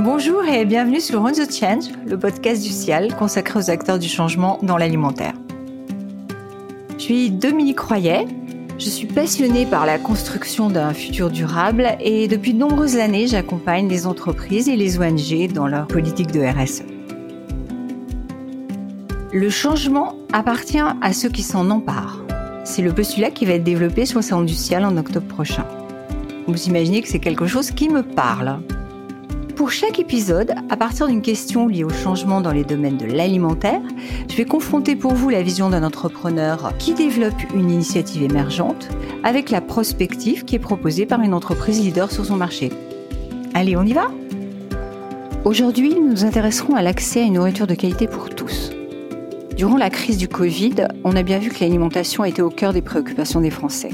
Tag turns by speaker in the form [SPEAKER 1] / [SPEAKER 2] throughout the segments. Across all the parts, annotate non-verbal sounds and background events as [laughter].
[SPEAKER 1] Bonjour et bienvenue sur On the Change, le podcast du CIAL consacré aux acteurs du changement dans l'alimentaire. Je suis Dominique Royet, je suis passionnée par la construction d'un futur durable et depuis de nombreuses années, j'accompagne les entreprises et les ONG dans leur politique de RSE. Le changement appartient à ceux qui s'en emparent. C'est le postulat qui va être développé sur le Salon du Ciel en octobre prochain. Vous imaginez que c'est quelque chose qui me parle. Pour chaque épisode, à partir d'une question liée au changement dans les domaines de l'alimentaire, je vais confronter pour vous la vision d'un entrepreneur qui développe une initiative émergente avec la prospective qui est proposée par une entreprise leader sur son marché. Allez, on y va? Aujourd'hui, nous nous intéresserons à l'accès à une nourriture de qualité pour tous. Durant la crise du Covid, on a bien vu que l'alimentation était au cœur des préoccupations des Français.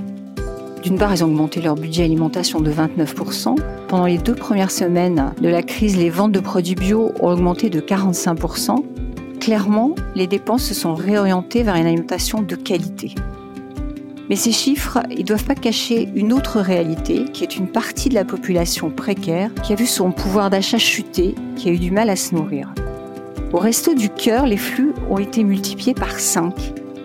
[SPEAKER 1] D'une part, ils ont augmenté leur budget alimentation de 29%. Pendant les deux premières semaines de la crise, les ventes de produits bio ont augmenté de 45%. Clairement, les dépenses se sont réorientées vers une alimentation de qualité. Mais ces chiffres, ils doivent pas cacher une autre réalité, qui est une partie de la population précaire qui a vu son pouvoir d'achat chuter, qui a eu du mal à se nourrir. Au Resto du Cœur, les flux ont été multipliés par 5,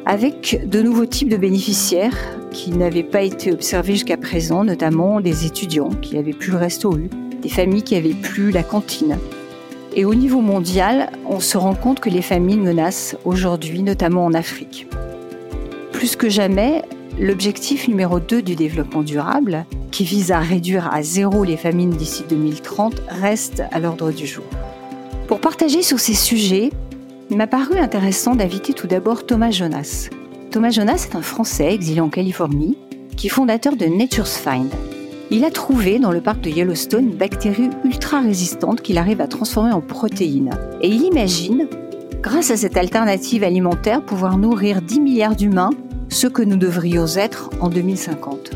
[SPEAKER 1] avec de nouveaux types de bénéficiaires qui n'avaient pas été observés jusqu'à présent, notamment des étudiants qui n'avaient plus le resto U, des familles qui n'avaient plus la cantine. Et au niveau mondial, on se rend compte que les famines menacent aujourd'hui, notamment en Afrique. Plus que jamais, l'objectif numéro 2 du développement durable, qui vise à réduire à zéro les famines d'ici 2030, reste à l'ordre du jour. Pour partager sur ces sujets, il m'a paru intéressant d'inviter tout d'abord Thomas Jonas, Thomas Jonas est un Français exilé en Californie qui est fondateur de Nature's Find. Il a trouvé dans le parc de Yellowstone une bactérie ultra résistante qu'il arrive à transformer en protéines. Et il imagine, grâce à cette alternative alimentaire, pouvoir nourrir 10 milliards d'humains, ce que nous devrions être en 2050.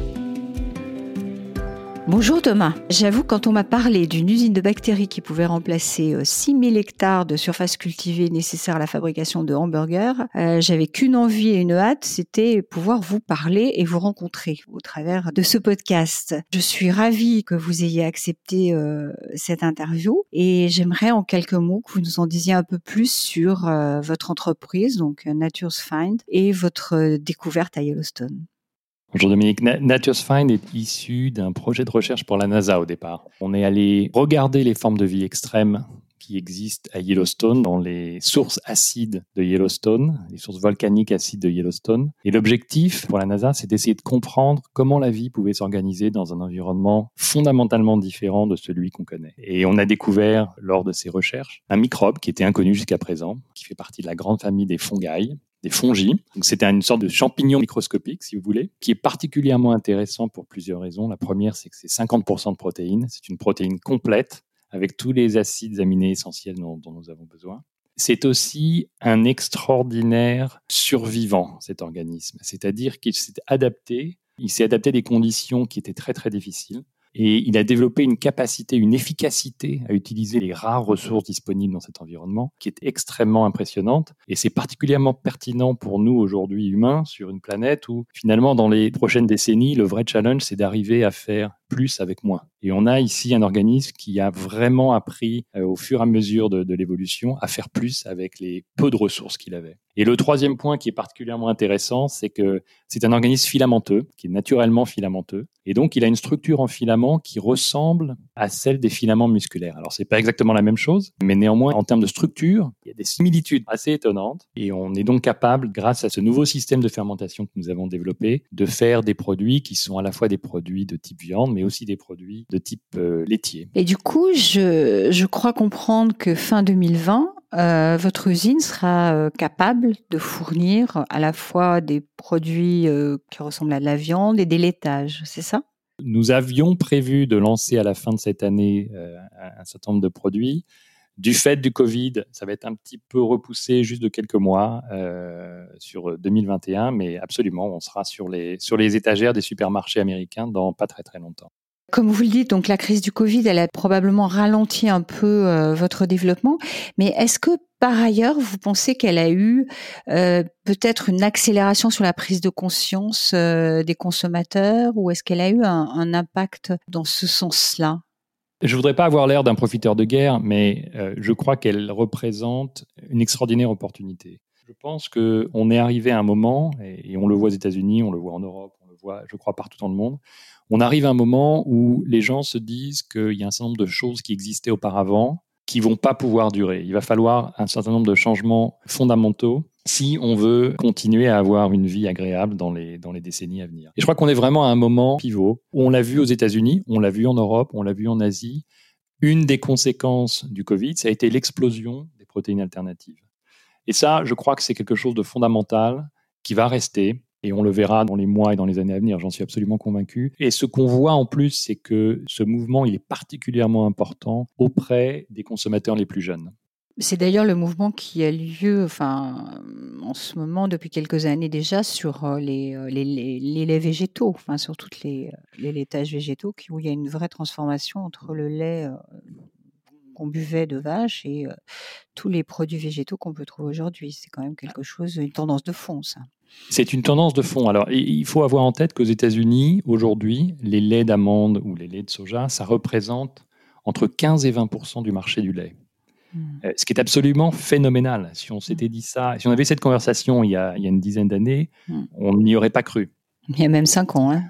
[SPEAKER 1] Bonjour Thomas. J'avoue, quand on m'a parlé d'une usine de bactéries qui pouvait remplacer 6000 euh, hectares de surface cultivée nécessaire à la fabrication de hamburgers, euh, j'avais qu'une envie et une hâte, c'était pouvoir vous parler et vous rencontrer au travers de ce podcast. Je suis ravie que vous ayez accepté euh, cette interview et j'aimerais en quelques mots que vous nous en disiez un peu plus sur votre entreprise, donc Nature's Find, et votre découverte à Yellowstone.
[SPEAKER 2] Bonjour Dominique. Nature's Find est issu d'un projet de recherche pour la NASA au départ. On est allé regarder les formes de vie extrêmes qui existent à Yellowstone, dans les sources acides de Yellowstone, les sources volcaniques acides de Yellowstone. Et l'objectif pour la NASA, c'est d'essayer de comprendre comment la vie pouvait s'organiser dans un environnement fondamentalement différent de celui qu'on connaît. Et on a découvert, lors de ces recherches, un microbe qui était inconnu jusqu'à présent, qui fait partie de la grande famille des fongies, des fongies. C'était une sorte de champignon microscopique, si vous voulez, qui est particulièrement intéressant pour plusieurs raisons. La première, c'est que c'est 50% de protéines. C'est une protéine complète avec tous les acides aminés essentiels dont, dont nous avons besoin. C'est aussi un extraordinaire survivant, cet organisme. C'est-à-dire qu'il s'est adapté, il s'est adapté à des conditions qui étaient très très difficiles. Et il a développé une capacité, une efficacité à utiliser les rares ressources disponibles dans cet environnement qui est extrêmement impressionnante. Et c'est particulièrement pertinent pour nous aujourd'hui humains sur une planète où finalement dans les prochaines décennies, le vrai challenge, c'est d'arriver à faire plus avec moins. Et on a ici un organisme qui a vraiment appris euh, au fur et à mesure de, l'évolution à faire plus avec les peu de ressources qu'il avait. Et le troisième point qui est particulièrement intéressant, c'est que c'est un organisme filamenteux, qui est naturellement filamenteux. Et donc, il a une structure en filament qui ressemble à celle des filaments musculaires. Alors, c'est pas exactement la même chose, mais néanmoins, en termes de structure, il y a des similitudes assez étonnantes. Et on est donc capable, grâce à ce nouveau système de fermentation que nous avons développé, de faire des produits qui sont à la fois des produits de type viande, mais aussi des produits de type euh, laitier.
[SPEAKER 1] Et du coup, je, je crois comprendre que fin 2020, euh, votre usine sera euh, capable de fournir à la fois des produits euh, qui ressemblent à de la viande et des laitages, c'est ça?
[SPEAKER 2] Nous avions prévu de lancer à la fin de cette année un certain nombre de produits. Du fait du Covid, ça va être un petit peu repoussé juste de quelques mois euh, sur 2021, mais absolument, on sera sur les, sur les étagères des supermarchés américains dans pas très très longtemps.
[SPEAKER 1] Comme vous le dites, donc la crise du Covid, elle a probablement ralenti un peu euh, votre développement. Mais est-ce que par ailleurs, vous pensez qu'elle a eu euh, peut-être une accélération sur la prise de conscience euh, des consommateurs, ou est-ce qu'elle a eu un, un, impact dans ce sens-là?
[SPEAKER 2] Je voudrais pas avoir l'air d'un profiteur de guerre, mais euh, je crois qu'elle représente une extraordinaire opportunité. Je pense qu'on est arrivé à un moment, et, on le voit aux États-Unis, on le voit en Europe, on le voit, je crois, partout dans le monde. On arrive à un moment où les gens se disent qu'il y a un certain nombre de choses qui existaient auparavant qui vont pas pouvoir durer. Il va falloir un certain nombre de changements fondamentaux si on veut continuer à avoir une vie agréable dans les, dans les décennies à venir. Et je crois qu'on est vraiment à un moment pivot où on l'a vu aux États-Unis, on l'a vu en Europe, on l'a vu en Asie. Une des conséquences du Covid, ça a été l'explosion des protéines alternatives. Et ça, je crois que c'est quelque chose de fondamental qui va rester et on le verra dans les mois et dans les années à venir, j'en suis absolument convaincu. Et ce qu'on voit en plus, c'est que ce mouvement, il est particulièrement important auprès des consommateurs les plus jeunes.
[SPEAKER 1] C'est d'ailleurs le mouvement qui a lieu enfin, en ce moment depuis quelques années déjà sur euh, les, euh, les, les, laits végétaux, enfin, sur tous les, euh, les laitages végétaux, où il y a une vraie transformation entre le lait qu'on buvait de vache et tous les produits végétaux qu'on peut trouver aujourd'hui. C'est quand même quelque chose, une tendance de fond, ça.
[SPEAKER 2] C'est une tendance de fond. Alors, il faut avoir en tête qu'aux États-Unis, aujourd'hui, les laits d'amande ou les laits de soja, ça représente entre 15 et 20% du marché du lait. Euh, ce qui est absolument phénoménal. Si on s'était hmm. dit ça, si on avait cette conversation il y a, une dizaine d'années, hmm. on n'y aurait pas cru.
[SPEAKER 1] Il y a même cinq ans. Hein.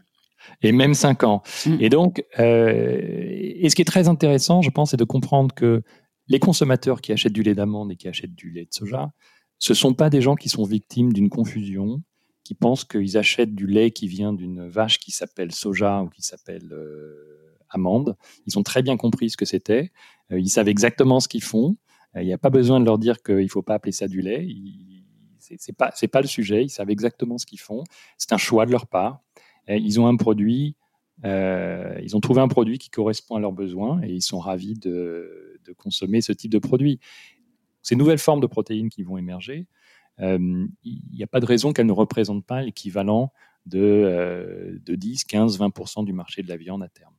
[SPEAKER 2] Et même cinq ans. Et donc, euh, et ce qui est très intéressant, je pense, c'est de comprendre que les consommateurs qui achètent du lait d'amande et qui achètent du lait de soja, ce ne sont pas des gens qui sont victimes d'une confusion, qui pensent qu'ils achètent du lait qui vient d'une vache qui s'appelle soja ou qui s'appelle euh, amande. Ils ont très bien compris ce que c'était. Euh, ils savent exactement ce qu'ils font. Euh, il n'y a pas besoin de leur dire qu'il ne faut pas appeler ça du lait. Ce n'est pas, pas le sujet. Ils savent exactement ce qu'ils font. C'est un choix de leur part. Ils ont un produit ils ont trouvé un produit qui correspond à leurs besoins et ils sont ravis de, consommer ce type de produit ces nouvelles formes de protéines qui vont émerger, euh, il n'y a pas de raison qu'elles ne représentent pas l'équivalent de, de 10, 15, 20% du marché de la viande à terme.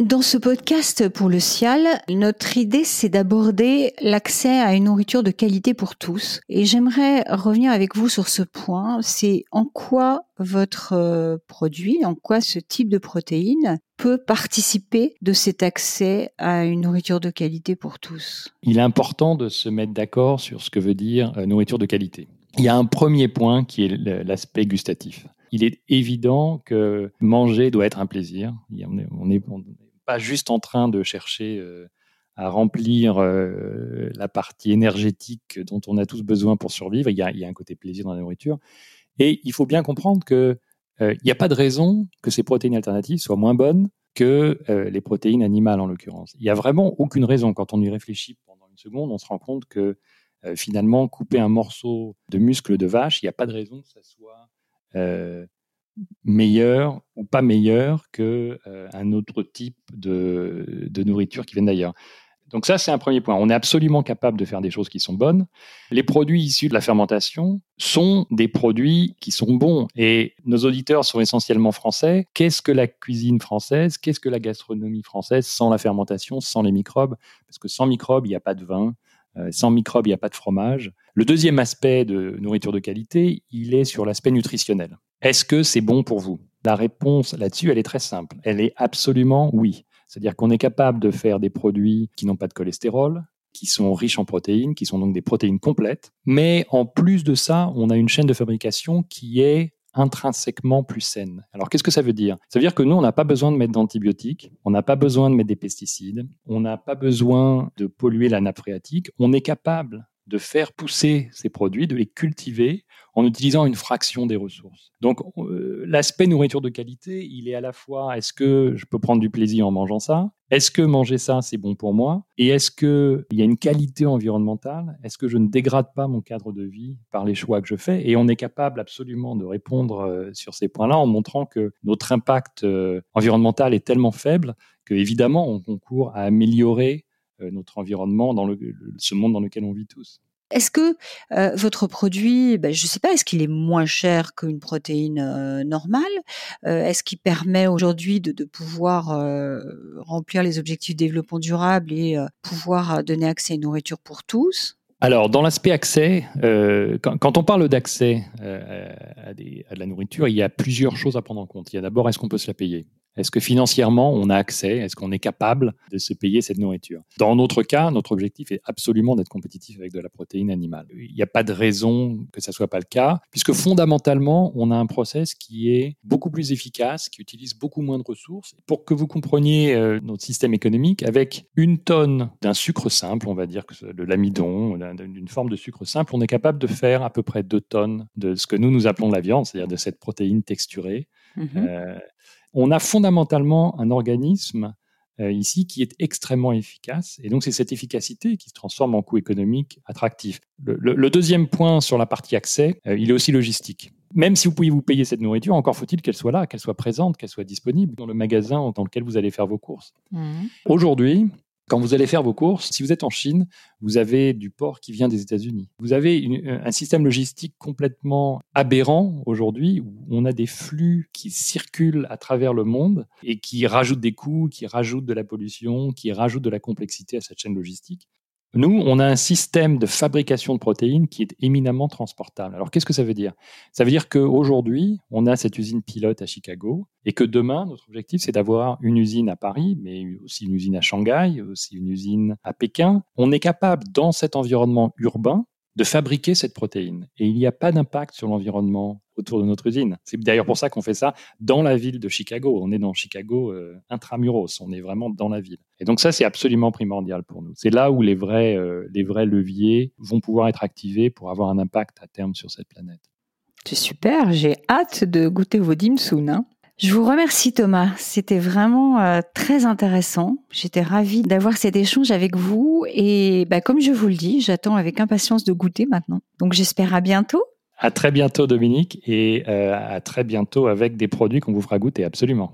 [SPEAKER 1] Dans ce podcast pour le Cial, notre idée c'est d'aborder l'accès à une nourriture de qualité pour tous. Et j'aimerais revenir avec vous sur ce point, c'est en quoi votre euh, produit, en quoi ce type de protéines peut participer de cet accès à une nourriture de qualité pour tous?
[SPEAKER 2] Il est important de se mettre d'accord sur ce que veut dire euh, nourriture de qualité. Il y a un premier point qui est l'aspect gustatif. Il est évident que manger doit être un plaisir. Pas juste en train de chercher euh, à remplir euh, la partie énergétique dont on a tous besoin pour survivre. Il y, a, un côté plaisir dans la nourriture. Et il faut bien comprendre qu'il euh, n'y a pas de raison que ces protéines alternatives soient moins bonnes que les protéines animales en l'occurrence. Il n'y a vraiment aucune raison. Quand on y réfléchit pendant une seconde, on se rend compte que finalement, couper un morceau de muscle de vache, il n'y a pas de raison que ça soit meilleur ou pas meilleur que euh, un autre type de, nourriture qui vient d'ailleurs. Donc ça, c'est un premier point. On est absolument capable de faire des choses qui sont bonnes. Les produits issus de la fermentation sont des produits qui sont bons. Et nos auditeurs sont essentiellement français. Qu'est-ce que la cuisine française? Qu'est-ce que la gastronomie française sans la fermentation, sans les microbes? Parce que sans microbes, il n'y a pas de vin. Euh, sans microbes, il n'y a pas de fromage. Le deuxième aspect de nourriture de qualité, il est sur l'aspect nutritionnel. Est-ce que c'est bon pour vous? La réponse là-dessus, elle est très simple. Elle est absolument oui. C'est-à-dire qu'on est capable de faire des produits qui n'ont pas de cholestérol, qui sont riches en protéines, qui sont donc des protéines complètes. Mais en plus de ça, on a une chaîne de fabrication qui est intrinsèquement plus saine. Alors qu'est-ce que ça veut dire? Ça veut dire que nous, on n'a pas besoin de mettre d'antibiotiques, on n'a pas besoin de mettre des pesticides, on n'a pas besoin de polluer la nappe phréatique, on est capable de faire pousser ces produits, de les cultiver en utilisant une fraction des ressources. Donc euh, l'aspect nourriture de qualité, il est à la fois est-ce que je peux prendre du plaisir en mangeant ça? Est-ce que manger ça c'est bon pour moi? Et est-ce qu'il y a une qualité environnementale? Est-ce que je ne dégrade pas mon cadre de vie par les choix que je fais? Et on est capable absolument de répondre euh, sur ces points-là en montrant que notre impact euh, environnemental est tellement faible que évidemment on concourt à améliorer notre environnement, dans le, ce monde dans lequel on vit tous.
[SPEAKER 1] Est-ce que euh, votre produit, ben, je ne sais pas, est-ce qu'il est moins cher qu'une protéine euh, normale? Est-ce qu'il permet aujourd'hui de, de, pouvoir remplir les objectifs de développement durable et pouvoir donner accès à une nourriture pour tous?
[SPEAKER 2] Alors, dans l'aspect accès, quand, quand, on parle d'accès à, à, de la nourriture, il y a plusieurs choses à prendre en compte. Il y a d'abord, est-ce qu'on peut se la payer? Est-ce que financièrement, on a accès? Est-ce qu'on est capable de se payer cette nourriture? Dans notre cas, notre objectif est absolument d'être compétitif avec de la protéine animale. Il n'y a pas de raison que ça soit pas le cas, puisque fondamentalement, on a un process qui est beaucoup plus efficace, qui utilise beaucoup moins de ressources. Pour que vous compreniez euh, notre système économique, avec une tonne d'un sucre simple, on va dire que de l'amidon, d'une forme de sucre simple, on est capable de faire à peu près deux tonnes de ce que nous nous appelons la viande, c'est-à-dire de cette protéine texturée. Mhm. Euh, on a fondamentalement un organisme euh, ici qui est extrêmement efficace. Et donc, c'est cette efficacité qui se transforme en coût économique attractif. Le, deuxième point sur la partie accès, euh, il est aussi logistique. Même si vous pouvez vous payer cette nourriture, encore faut-il qu'elle soit là, qu'elle soit présente, qu'elle soit disponible dans le magasin dans lequel vous allez faire vos courses. Mmh. Aujourd'hui, quand vous allez faire vos courses, si vous êtes en Chine, vous avez du porc qui vient des États-Unis. Vous avez euh, un système logistique complètement aberrant aujourd'hui où on a des flux qui circulent à travers le monde et qui rajoutent des coûts, qui rajoutent de la pollution, qui rajoutent de la complexité à cette chaîne logistique. Nous, on a un système de fabrication de protéines qui est éminemment transportable. Alors, qu'est-ce que ça veut dire? Ça veut dire qu'aujourd'hui, on a cette usine pilote à Chicago et que demain, notre objectif, c'est d'avoir une usine à Paris, mais aussi une usine à Shanghai, aussi une usine à Pékin. On est capable, dans cet environnement urbain, de fabriquer cette protéine. Et il n'y a pas d'impact sur l'environnement autour de notre usine. C'est d'ailleurs pour ça qu'on fait ça dans la ville de Chicago. On est dans Chicago euh, intramuros, on est vraiment dans la ville. Et donc ça, c'est absolument primordial pour nous. C'est là où les vrais, euh, les vrais leviers vont pouvoir être activés pour avoir un impact à terme sur cette planète.
[SPEAKER 1] C'est super, j'ai hâte de goûter vos dim Hein. Je vous remercie Thomas, c'était vraiment euh, très intéressant. J'étais ravie d'avoir cet échange avec vous et bah, comme je vous le dis, j'attends avec impatience de goûter maintenant. Donc j'espère à bientôt.
[SPEAKER 2] À très bientôt Dominique et euh, à très bientôt avec des produits qu'on vous fera goûter absolument.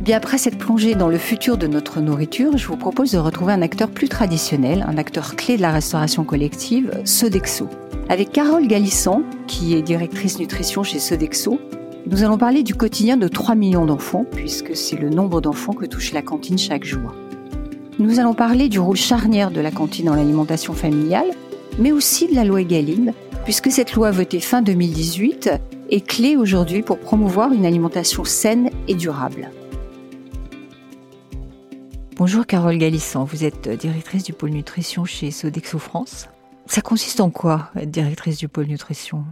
[SPEAKER 1] Bien après cette plongée dans le futur de notre nourriture, je vous propose de retrouver un acteur plus traditionnel, un acteur clé de la restauration collective, Sodexo. Avec Carole Galissan, qui est directrice nutrition chez Sodexo, nous allons parler du quotidien de 3 millions d'enfants, puisque c'est le nombre d'enfants que touche la cantine chaque jour. Nous allons parler du rôle charnière de la cantine dans l'alimentation familiale, mais aussi de la loi Egalim, puisque cette loi votée fin 2018 est clé aujourd'hui pour promouvoir une alimentation saine et durable. Bonjour Carole Galissan, vous êtes directrice du pôle nutrition chez Sodexo France. Ça consiste en quoi, être directrice du pôle nutrition?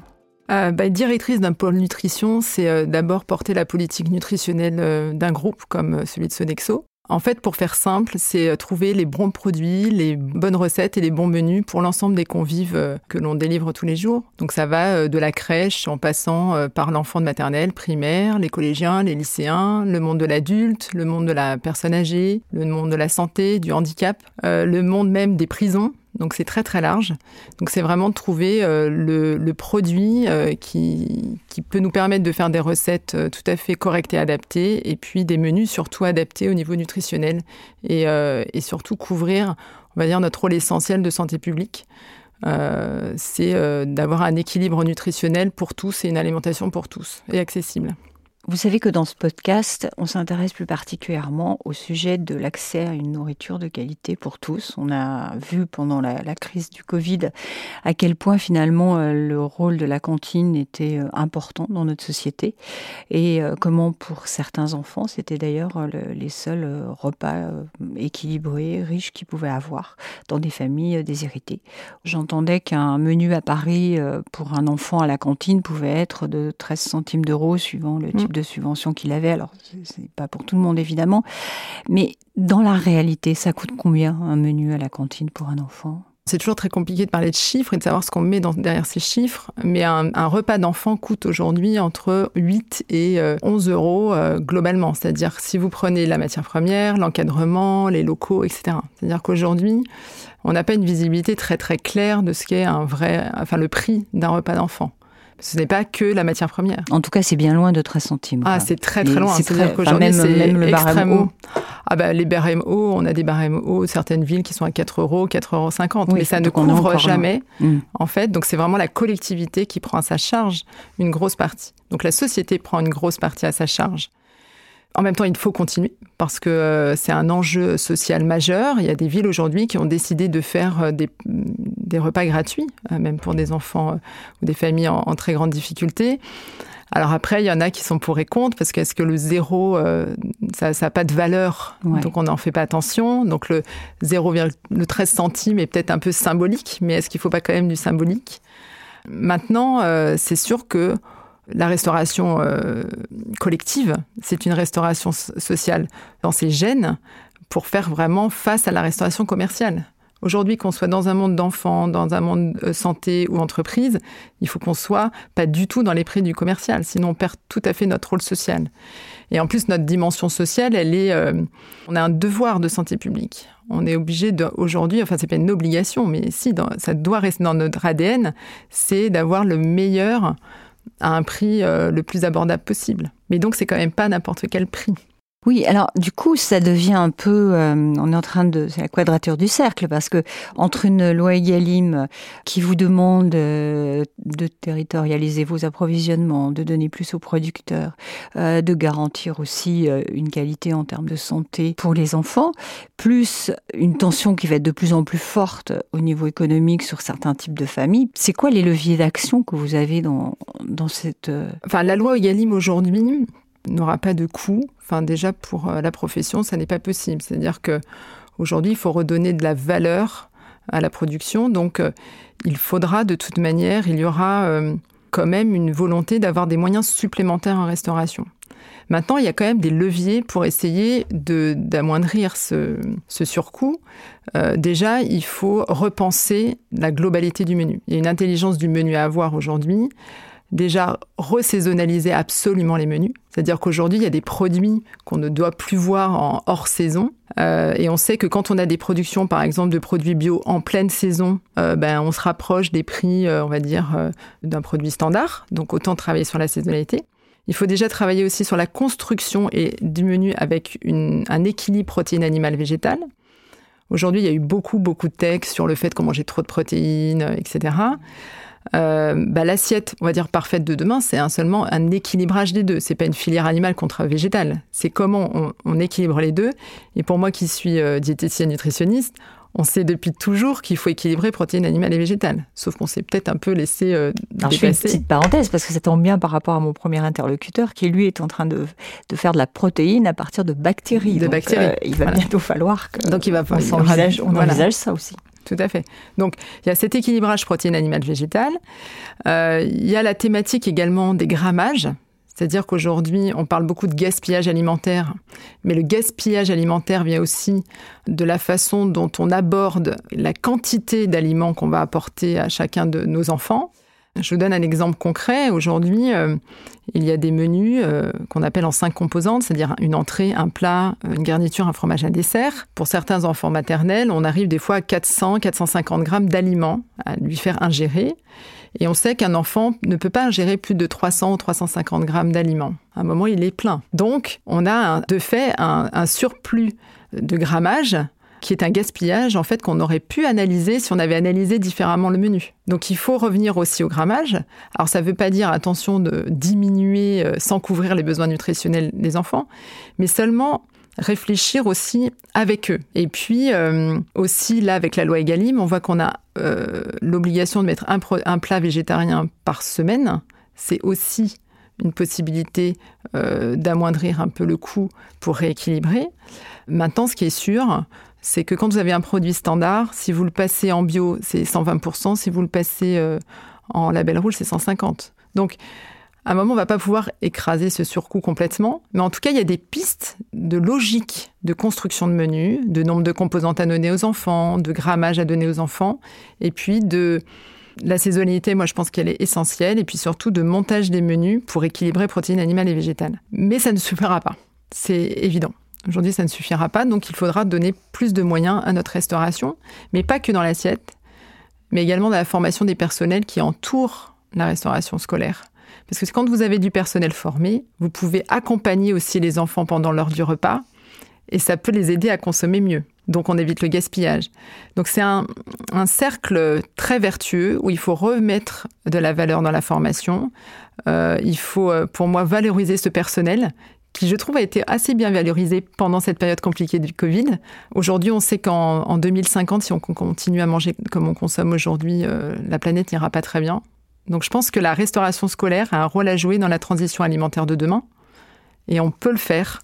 [SPEAKER 3] Euh, bah, directrice d'un pôle nutrition, c'est euh, d'abord porter la politique nutritionnelle euh, d'un groupe comme celui de Sodexo. En fait, pour faire simple, c'est trouver les bons produits, les bonnes recettes et les bons menus pour l'ensemble des convives que l'on délivre tous les jours. Donc ça va de la crèche en passant par l'enfant de maternelle, primaire, les collégiens, les lycéens, le monde de l'adulte, le monde de la personne âgée, le monde de la santé, du handicap, le monde même des prisons donc c'est très très large. Donc c'est vraiment de trouver euh, le, produit euh, qui, peut nous permettre de faire des recettes euh, tout à fait correctes et adaptées, et puis des menus surtout adaptés au niveau nutritionnel, et, et surtout couvrir, on va dire, notre rôle essentiel de santé publique. c'est d'avoir un équilibre nutritionnel pour tous et une alimentation pour tous et accessible.
[SPEAKER 1] Vous savez que dans ce podcast, on s'intéresse plus particulièrement au sujet de l'accès à une nourriture de qualité pour tous. On a vu pendant la, crise du Covid à quel point finalement euh, le rôle de la cantine était euh, important dans notre société et euh, comment pour certains enfants, c'était d'ailleurs les seuls repas équilibrés, riches qu'ils pouvaient avoir dans des familles déshéritées. J'entendais qu'un menu à Paris pour un enfant à la cantine pouvait être de 13 centimes d'euros suivant le type de de subventions qu'il avait. Alors, c'est pas pour tout le monde évidemment, mais dans la réalité, ça coûte combien un menu à la cantine pour un enfant?
[SPEAKER 3] C'est toujours très compliqué de parler de chiffres et de savoir ce qu'on met derrière ces chiffres, mais un, repas d'enfant coûte aujourd'hui entre 8 et 11 euh, euros euh, globalement. C'est-à-dire si vous prenez la matière première, l'encadrement, les locaux, etc. C'est-à-dire qu'aujourd'hui, on n'a pas une visibilité très très claire de ce qu'est un vrai, enfin le prix d'un repas d'enfant. Ce n'est pas que la matière première.
[SPEAKER 1] En tout cas, c'est bien loin de 13 centimes.
[SPEAKER 3] Ah, c'est très très loin. C'est-à-dire qu'aujourd'hui, c'est même le barème haut. Ah bah, les barèmes hauts, on a des barèmes hauts, certaines villes qui sont à 4 euros, 4,50 euros, mais ça ne couvre jamais, hmm. en fait. Donc, c'est vraiment la collectivité qui prend à sa charge une grosse partie. Donc, la société prend une grosse partie à sa charge. En même temps, il faut continuer parce que euh, c'est un enjeu social majeur. Il y a des villes aujourd'hui qui ont décidé de faire euh, des, des repas gratuits, euh, même pour des enfants ou des familles en, très grande difficulté. Alors après, il y en a qui sont pour et contre, parce qu'est-ce que le zéro, ça n'a pas de valeur, donc on n'en fait pas attention. Donc le 0,13 centimes est peut-être un peu symbolique, mais est-ce qu'il ne faut pas quand même du symbolique? Maintenant, c'est sûr que la restauration euh, collective, c'est une restauration sociale dans ses gènes pour faire vraiment face à la restauration commerciale. Aujourd'hui, qu'on soit dans un monde d'enfants, dans un monde euh, santé ou entreprise, il faut qu'on soit pas du tout dans les prix du commercial, sinon on perd tout à fait notre rôle social. Et en plus, notre dimension sociale, elle est, euh, on a un devoir de santé publique. On est obligé aujourd'hui, enfin c'est pas une obligation, mais si, ça doit rester dans notre ADN, c'est d'avoir le meilleur à un prix euh, le plus abordable possible. Mais donc c'est quand même pas n'importe quel prix.
[SPEAKER 1] Oui, alors du coup, ça devient un peu, euh, on est en train de, c'est la quadrature du cercle, parce que entre une loi Egalim qui vous demande euh, de territorialiser vos approvisionnements, de donner plus aux producteurs, euh, de garantir aussi une qualité en termes de santé pour les enfants, plus une tension qui va être de plus en plus forte au niveau économique sur certains types de familles, c'est quoi les leviers d'action que vous avez dans, dans cette...
[SPEAKER 3] Enfin, la loi Egalim aujourd'hui, n'aura pas de coût. Enfin, déjà pour euh, la profession, ça n'est pas possible. C'est-à-dire que aujourd'hui, il faut redonner de la valeur à la production. Donc, euh, il faudra de toute manière, il y aura euh, quand même une volonté d'avoir des moyens supplémentaires en restauration. Maintenant, il y a quand même des leviers pour essayer d'amoindrir ce, ce, surcoût. déjà, il faut repenser la globalité du menu. Il y a une intelligence du menu à avoir aujourd'hui déjà resaisonnaliser absolument les menus. C'est-à-dire qu'aujourd'hui, il y a des produits qu'on ne doit plus voir en hors saison. Euh, et on sait que quand on a des productions, par exemple, de produits bio en pleine saison, euh, ben, on se rapproche des prix, euh, on va dire, d'un produit standard. Donc autant travailler sur la saisonnalité. Il faut déjà travailler aussi sur la construction et du menu avec un équilibre protéine animale végétale. Aujourd'hui, il y a eu beaucoup, beaucoup de textes sur le fait qu'on mangeait trop de protéines, etc. Euh, bah, l'assiette, on va dire parfaite de demain, c'est un, seulement un équilibrage des deux. C'est pas une filière animale contre végétale. C'est comment on, équilibre les deux. Et pour moi, qui suis euh, diététicienne nutritionniste, on sait depuis toujours qu'il faut équilibrer protéines animales et végétales. Sauf qu'on s'est peut-être un peu laissé euh,
[SPEAKER 1] Alors, Je fais une petite parenthèse parce que ça tombe bien par rapport à mon premier interlocuteur qui lui est en train de, de faire de la protéine à partir de bactéries.
[SPEAKER 3] De bactéries.
[SPEAKER 1] il va bientôt falloir que
[SPEAKER 3] Donc il va
[SPEAKER 1] on, envisage, on envisage ça aussi.
[SPEAKER 3] Tout à fait. Donc, il y a cet équilibrage protéines animales végétales. Euh, il y a la thématique également des grammages. C'est-à-dire qu'aujourd'hui, on parle beaucoup de gaspillage alimentaire, mais le gaspillage alimentaire vient aussi de la façon dont on aborde la quantité d'aliments qu'on va apporter à chacun de nos enfants. Je vous donne un exemple concret. Aujourd'hui, euh, il y a des menus euh, qu'on appelle en cinq composantes, c'est-à-dire une entrée, un plat, une garniture, un fromage, un dessert. Pour certains enfants maternels, on arrive des fois à 400, 450 grammes d'aliments à lui faire ingérer. Et on sait qu'un enfant ne peut pas ingérer plus de 300 ou 350 grammes d'aliments. À un moment, il est plein. Donc, on a de fait un surplus de grammage qui est un gaspillage en fait qu'on aurait pu analyser si on avait analysé différemment le menu. Donc il faut revenir aussi au grammage. Alors ça ne veut pas dire attention de diminuer euh, sans couvrir les besoins nutritionnels des enfants, mais seulement réfléchir aussi avec eux. Et puis euh, aussi là avec la loi Egalim, on voit qu'on a euh, l'obligation de mettre un, un, plat végétarien par semaine. C'est aussi une possibilité d'amoindrir un peu le coût pour rééquilibrer. Maintenant, ce qui est sûr, c'est que quand vous avez un produit standard, si vous le passez en bio, c'est 120%, si vous le passez euh, en label rouge, c'est 150%. Donc, à un moment, on ne va pas pouvoir écraser ce surcoût complètement, mais en tout cas, il y a des pistes de logique de construction de menus, de nombre de composantes à donner aux enfants, de grammage à donner aux enfants, et puis de la saisonnalité, moi je pense qu'elle est essentielle, et puis surtout de montage des menus pour équilibrer protéines animales et végétales. Mais ça ne suffira pas, c'est évident. Aujourd'hui, ça ne suffira pas, donc il faudra donner plus de moyens à notre restauration, mais pas que dans l'assiette, mais également dans la formation des personnels qui entourent la restauration scolaire. Parce que quand vous avez du personnel formé, vous pouvez accompagner aussi les enfants pendant l'heure du repas, et ça peut les aider à consommer mieux. Donc on évite le gaspillage. Donc c'est un, cercle très vertueux où il faut remettre de la valeur dans la formation. Euh, il faut, euh, pour moi, valoriser ce personnel qui je trouve a été assez bien valorisé pendant cette période compliquée du Covid. Aujourd'hui, on sait qu'en 2050, si on continue à manger comme on consomme aujourd'hui, euh, la planète n'ira pas très bien. Donc je pense que la restauration scolaire a un rôle à jouer dans la transition alimentaire de demain. Et on peut le faire.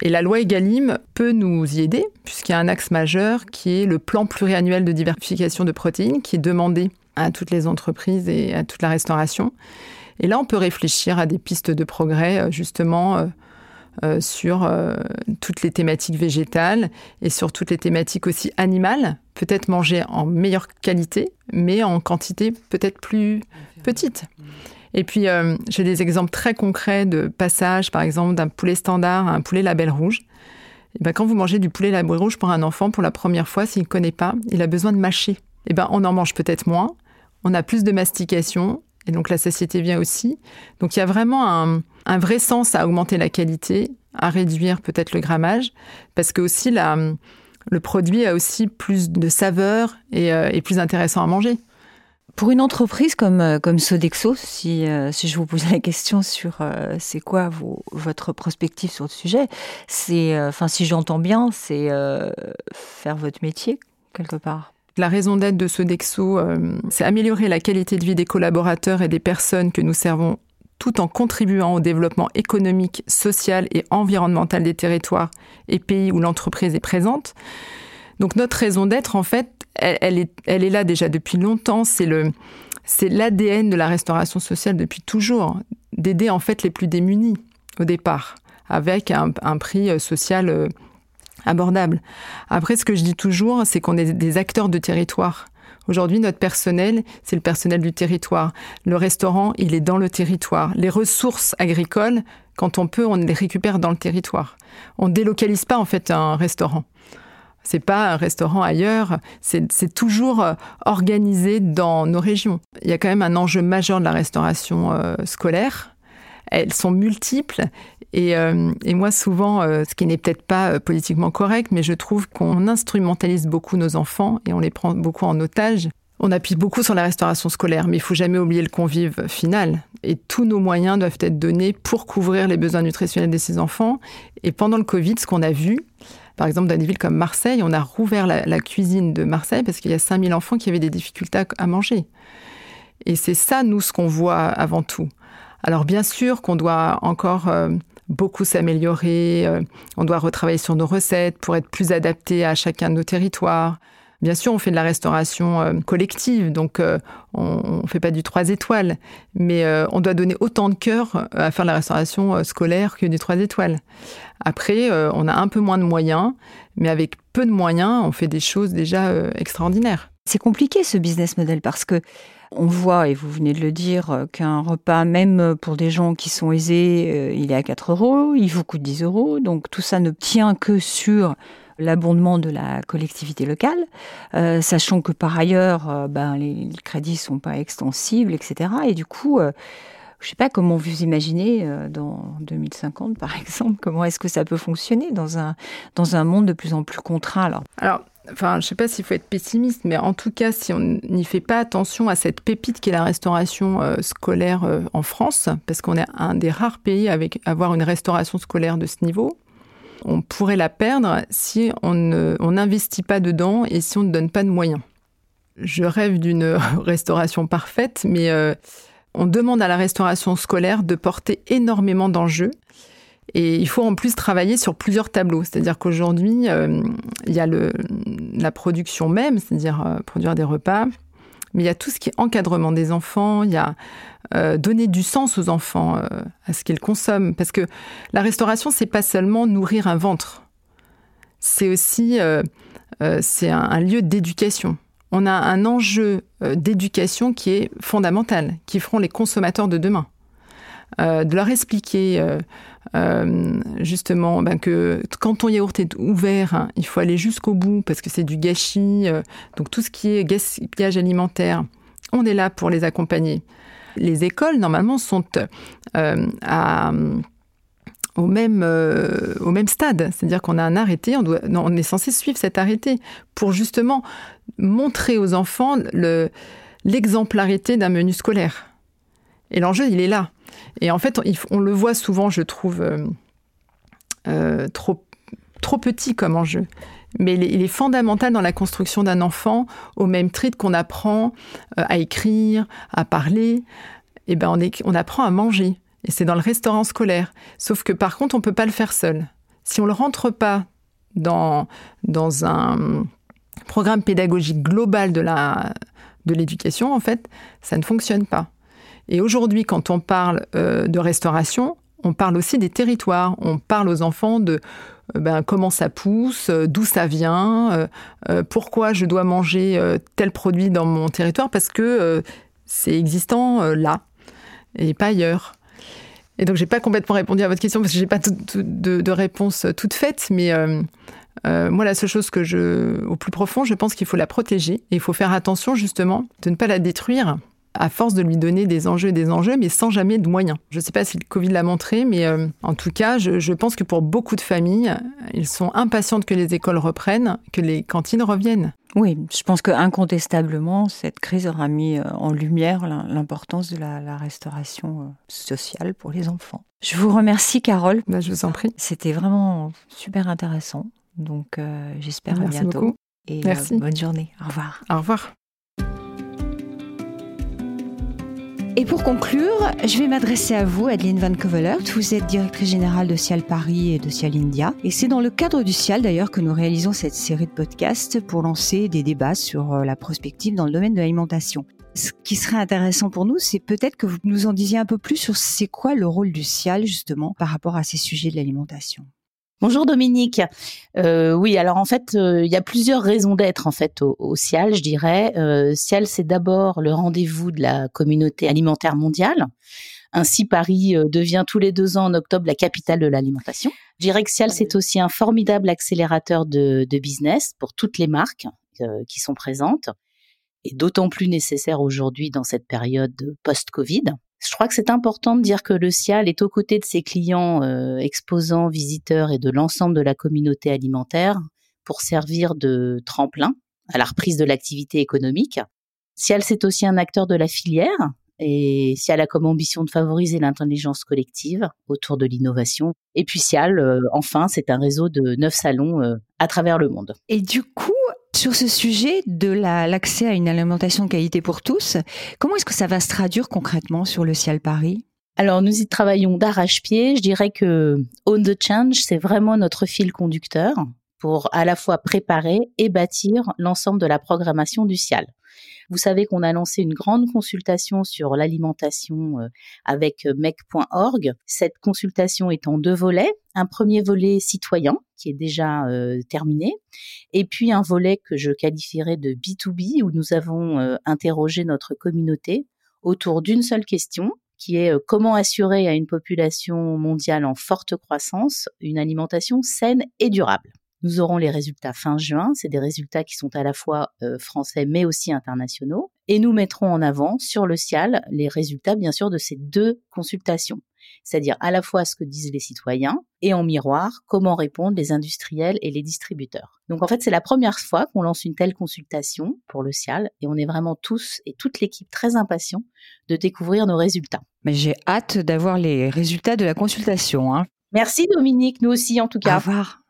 [SPEAKER 3] Et la loi Egalim peut nous y aider, puisqu'il y a un axe majeur qui est le plan pluriannuel de diversification de protéines, qui est demandé à toutes les entreprises et à toute la restauration. Et là, on peut réfléchir à des pistes de progrès, euh, justement, euh, euh, sur toutes les thématiques végétales et sur toutes les thématiques aussi animales, peut-être manger en meilleure qualité, mais en quantité peut-être plus petite. Et puis, j'ai des exemples très concrets de passage, par exemple, d'un poulet standard à un poulet label rouge. Et ben, quand vous mangez du poulet label rouge pour un enfant pour la première fois, s'il ne connaît pas, il a besoin de mâcher. Et ben, on en mange peut-être moins, on a plus de mastication, et donc la satiété vient aussi. Donc il y a vraiment un, vrai sens à augmenter la qualité, à réduire peut-être le grammage, parce que aussi le produit a aussi plus de saveur et euh, est plus intéressant à manger.
[SPEAKER 1] Pour une entreprise comme, euh, comme Sodexo, si, euh, si je vous pose la question sur c'est quoi votre prospective sur le sujet, c'est, enfin si j'entends bien, c'est faire votre métier quelque part.
[SPEAKER 3] La raison d'être de Sodexo, euh, c'est améliorer la qualité de vie des collaborateurs et des personnes que nous servons tout en contribuant au développement économique, social et environnemental des territoires et pays où l'entreprise est présente. Donc notre raison d'être, en fait, elle, est, là déjà depuis longtemps. C'est l'ADN de la restauration sociale depuis toujours, d'aider en fait les plus démunis au départ, avec un, prix social euh, abordable. Après, ce que je dis toujours, c'est qu'on est des acteurs de territoire. Aujourd'hui, notre personnel, c'est le personnel du territoire. Le restaurant, il est dans le territoire. Les ressources agricoles, quand on peut, on les récupère dans le territoire. On délocalise pas en fait un restaurant. C'est pas un restaurant ailleurs, c'est toujours euh, organisé dans nos régions. Il y a quand même un enjeu majeur de la restauration euh, scolaire. Elles sont multiples euh, et, moi, souvent, euh, ce qui n'est peut-être pas euh, politiquement correct, mais je trouve qu'on instrumentalise beaucoup nos enfants et on les prend beaucoup en otage. On appuie beaucoup sur la restauration scolaire, mais il faut jamais oublier le convive final. Et tous nos moyens doivent être donnés pour couvrir les besoins nutritionnels de ces enfants. Et pendant le Covid, ce qu'on a vu, par exemple, dans des villes comme Marseille, on a rouvert la, cuisine de Marseille parce qu'il y a 5000 enfants qui avaient des difficultés à manger. Et c'est ça, nous, ce qu'on voit avant tout. Alors bien sûr qu'on doit encore beaucoup s'améliorer. Euh, on doit retravailler sur nos recettes pour être plus adaptés à chacun de nos territoires. Bien sûr, on fait de la restauration euh, collective, donc euh, on ne fait pas du 3 étoiles, mais on doit donner autant de cœur à faire de la restauration scolaire que du 3 étoiles. Après, on a un peu moins de moyens, mais avec peu de moyens, on fait des choses déjà extraordinaires.
[SPEAKER 1] C'est compliqué ce business model parce que on voit, et vous venez de le dire, euh, qu'un repas, même pour des gens qui sont aisés, euh, il est à 4 euros, il vous coûte 10 euros. Donc tout ça ne tient que sur l'abondement de la collectivité locale, euh, sachant que par ailleurs, ben, les, crédits sont pas extensibles, etc. Et du coup, je ne sais pas comment vous imaginez dans 2050, par [laughs] exemple, comment est-ce que ça peut fonctionner dans un, dans un monde de plus en plus contraint
[SPEAKER 3] alors enfin, je sais pas s'il faut être pessimiste, mais en tout cas, si on n'y fait pas attention à cette pépite qui est la restauration euh, scolaire euh, en France, parce qu'on est un des rares pays avec avoir une restauration scolaire de ce niveau, on pourrait la perdre si on n'investit pas dedans et si on ne donne pas de moyens. Je rêve d'une [laughs] restauration parfaite, mais euh, on demande à la restauration scolaire de porter énormément d'enjeux et il faut en plus travailler sur plusieurs tableaux. C'est-à-dire qu'aujourd'hui, euh, il y a la production même, c'est-à-dire euh, produire des repas, mais il y a tout ce qui est encadrement des enfants, il y a euh, donner du sens aux enfants, à ce qu'ils consomment. Parce que la restauration, c'est pas seulement nourrir un ventre, c'est aussi c'est un, lieu d'éducation. On a un enjeu d'éducation qui est fondamental, qui feront les consommateurs de demain. De leur expliquer euh, justement ben que quand ton yaourt est ouvert, hein, il faut aller jusqu'au bout parce que c'est du gâchis. Euh, donc tout ce qui est gaspillage alimentaire, on est là pour les accompagner. Les écoles, normalement, sont euh, à, au, même, au même stade. C'est-à-dire qu'on a un arrêté, on, doit, on est censé suivre cet arrêté pour justement montrer aux enfants l'exemplarité d'un menu scolaire. Et l'enjeu, il est là. Et en fait, on le voit souvent, je trouve, euh, euh, trop, petit comme enjeu. mais il est, fondamental dans la construction d'un enfant, au même titre qu'on apprend euh, à écrire, à parler. Eh ben on, apprend à manger. Et c'est dans le restaurant scolaire. Sauf que par contre, on ne peut pas le faire seul. Si on ne le rentre pas dans, un programme pédagogique global de de l'éducation, en fait, ça ne fonctionne pas. Et aujourd'hui, quand on parle euh, de restauration, on parle aussi des territoires. On parle aux enfants de euh, ben, comment ça pousse, euh, d'où ça vient, pourquoi je dois manger tel produit dans mon territoire, parce que c'est existant là et pas ailleurs. Et donc, j'ai pas complètement répondu à votre question parce que j'ai pas de, réponse toute faite, mais moi, la seule chose que je, au plus profond, je pense qu'il faut la protéger et il faut faire attention justement de ne pas la détruire à force de lui donner des enjeux et des enjeux, mais sans jamais de moyens. Je ne sais pas si le Covid l'a montré, mais euh, en tout cas, je, je, pense que pour beaucoup de familles, ils sont impatientes que les écoles reprennent, que les cantines reviennent.
[SPEAKER 1] Oui, je pense que incontestablement, cette crise aura mis euh, en lumière l'importance de la, la, restauration sociale pour les enfants. Je vous remercie, Carole.
[SPEAKER 3] Bah, je vous en prie.
[SPEAKER 1] C'était vraiment super intéressant. Donc euh, j'espère à bientôt.
[SPEAKER 3] Beaucoup.
[SPEAKER 1] Et
[SPEAKER 3] euh,
[SPEAKER 1] bonne journée. Au revoir.
[SPEAKER 3] Au revoir.
[SPEAKER 1] Et pour conclure, je vais m'adresser à vous, Adeline Van Covelert. Vous êtes directrice générale de Cial Paris et de Cial India. Et c'est dans le cadre du Cial d'ailleurs que nous réalisons cette série de podcasts pour lancer des débats sur euh, la prospective dans le domaine de l'alimentation. Ce qui serait intéressant pour nous, c'est peut-être que vous nous en disiez un peu plus sur c'est quoi le rôle du Cial justement par rapport à ces sujets de l'alimentation.
[SPEAKER 4] Bonjour Dominique. Euh, oui, alors en fait, euh, il y a plusieurs raisons d'être en fait au, CIAL, je dirais. Euh, CIAL, c'est d'abord le rendez-vous de la communauté alimentaire mondiale. Ainsi, Paris devient tous les deux ans en octobre la capitale de l'alimentation. Je dirais que CIAL, c'est aussi un formidable accélérateur de, de business pour toutes les marques qui sont présentes et d'autant plus nécessaire aujourd'hui dans cette période post-Covid. Je crois que c'est important de dire que le CIAL est aux côtés de ses clients euh, exposants, visiteurs et de l'ensemble de la communauté alimentaire pour servir de tremplin à la reprise de l'activité économique. CIAL, c'est aussi un acteur de la filière et CIAL a comme ambition de favoriser l'intelligence collective autour de l'innovation. Et puis CIAL, euh, enfin, c'est un réseau de neuf salons euh, à travers le monde.
[SPEAKER 1] Et du coup, sur ce sujet de l'accès à une alimentation de qualité pour tous, comment est-ce que ça va se traduire concrètement sur le Ciel Paris?
[SPEAKER 4] Alors nous y travaillons d'arrache-pied. Je dirais que Own the Change, c'est vraiment notre fil conducteur pour à la fois préparer et bâtir l'ensemble de la programmation du CIAL. Vous savez qu'on a lancé une grande consultation sur l'alimentation euh, avec euh, mec.org. Cette consultation est en deux volets. Un premier volet citoyen qui est déjà euh, terminé, et puis un volet que je qualifierais de B2B où nous avons interrogé notre communauté autour d'une seule question qui est comment assurer à une population mondiale en forte croissance une alimentation saine et durable. Nous aurons les résultats fin juin. C'est des résultats qui sont à la fois euh, français mais aussi internationaux. Et nous mettrons en avant sur le CIAL les résultats, bien sûr, de ces deux consultations. C'est-à-dire à la fois ce que disent les citoyens et en miroir comment répondent les industriels et les distributeurs. Donc en fait, c'est la première fois qu'on lance une telle consultation pour le CIAL et on est vraiment tous et toute l'équipe très impatients de découvrir nos résultats.
[SPEAKER 1] Mais j'ai hâte d'avoir les résultats de la consultation. Hein.
[SPEAKER 4] Merci Dominique, nous aussi en tout cas.
[SPEAKER 1] Au revoir.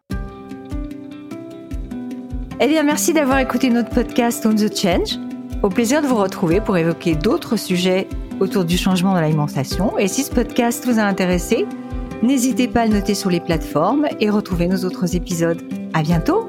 [SPEAKER 1] Eh bien, merci d'avoir écouté notre podcast On the Change. Au plaisir de vous retrouver pour évoquer d'autres sujets autour du changement de l'alimentation. Et si ce podcast vous a intéressé, n'hésitez pas à le noter sur les plateformes et retrouver nos autres épisodes. À bientôt!